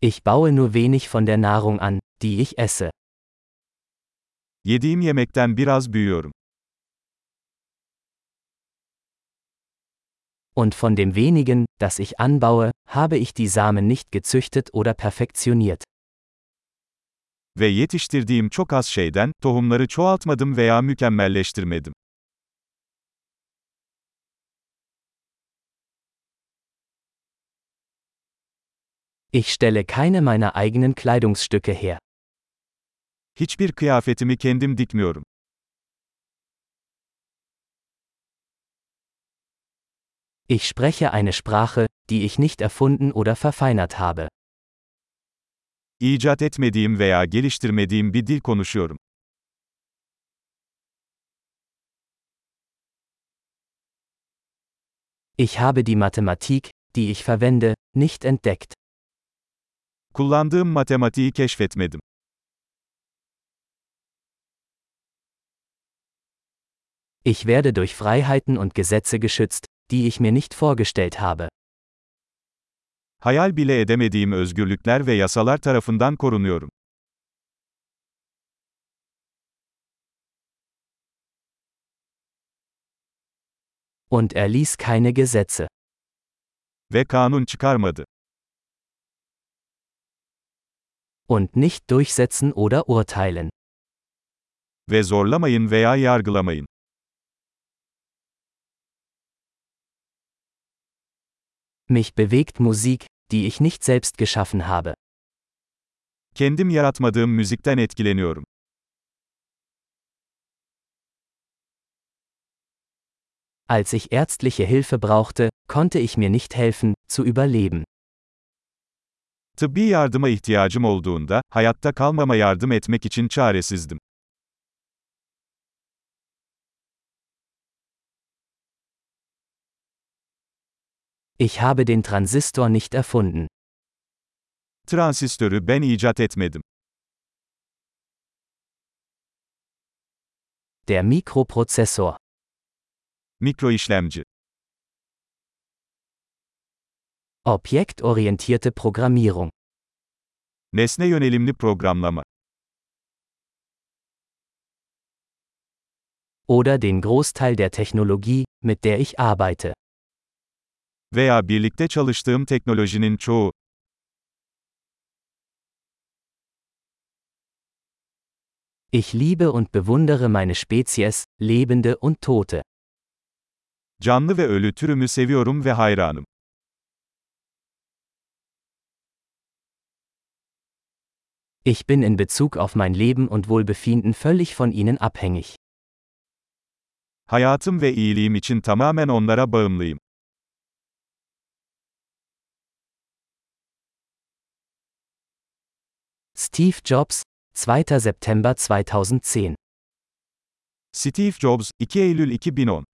Ich baue nur wenig von der Nahrung an, die ich esse. Yediğim yemekten biraz büyüyorum. Und von dem wenigen, das ich anbaue, habe ich die Samen nicht gezüchtet oder perfektioniert. Ve yetiştirdiğim çok az şeyden, tohumları çoğaltmadım veya mükemmelleştirmedim. Ich stelle keine meiner eigenen Kleidungsstücke her. Hiçbir kıyafetimi kendim dikmiyorum. Ich spreche eine Sprache, die ich nicht erfunden oder verfeinert habe. İcat etmediğim veya geliştirmediğim bir dil konuşuyorum. Ich habe die Mathematik, die ich verwende, nicht entdeckt. Kullandığım matematiği keşfetmedim. Ich werde durch Freiheiten und Gesetze geschützt, die ich mir nicht vorgestellt habe. Hayal bile edemediğim özgürlükler ve yasalar tarafından korunuyorum. Und er ließ keine Gesetze. Ve kanun çıkarmadı. Und nicht durchsetzen oder urteilen. Ve zorlamayın veya yargılamayın. Mich bewegt Musik, die ich nicht selbst geschaffen habe. Kendim yaratmadığım müzikten etkileniyorum. Als ich ärztliche Hilfe brauchte, konnte ich mir nicht helfen, zu überleben. Tıbbi yardıma ihtiyacım olduğunda, hayatta kalmama yardım etmek için çaresizdim. Ich habe den Transistor nicht erfunden. Transistörü ben icat etmedim. Der Mikroprozessor. Mikroişlemci. Objektorientierte Programmierung. Nesne yönelimli programlama. Oder den Großteil der Technologie, mit der ich arbeite. Veya birlikte çalıştığım teknolojinin çoğu. Ich liebe und bewundere meine Spezies, Lebende und Tote. Canlı ve ölü türümü seviyorum ve hayranım. Ich bin in Bezug auf mein Leben und Wohlbefinden völlig von ihnen abhängig. Hayatım ve iyiliğim için tamamen onlara bağımlıyım. Steve Jobs, 2. September 2010 Steve Jobs, 2 Eylül 2010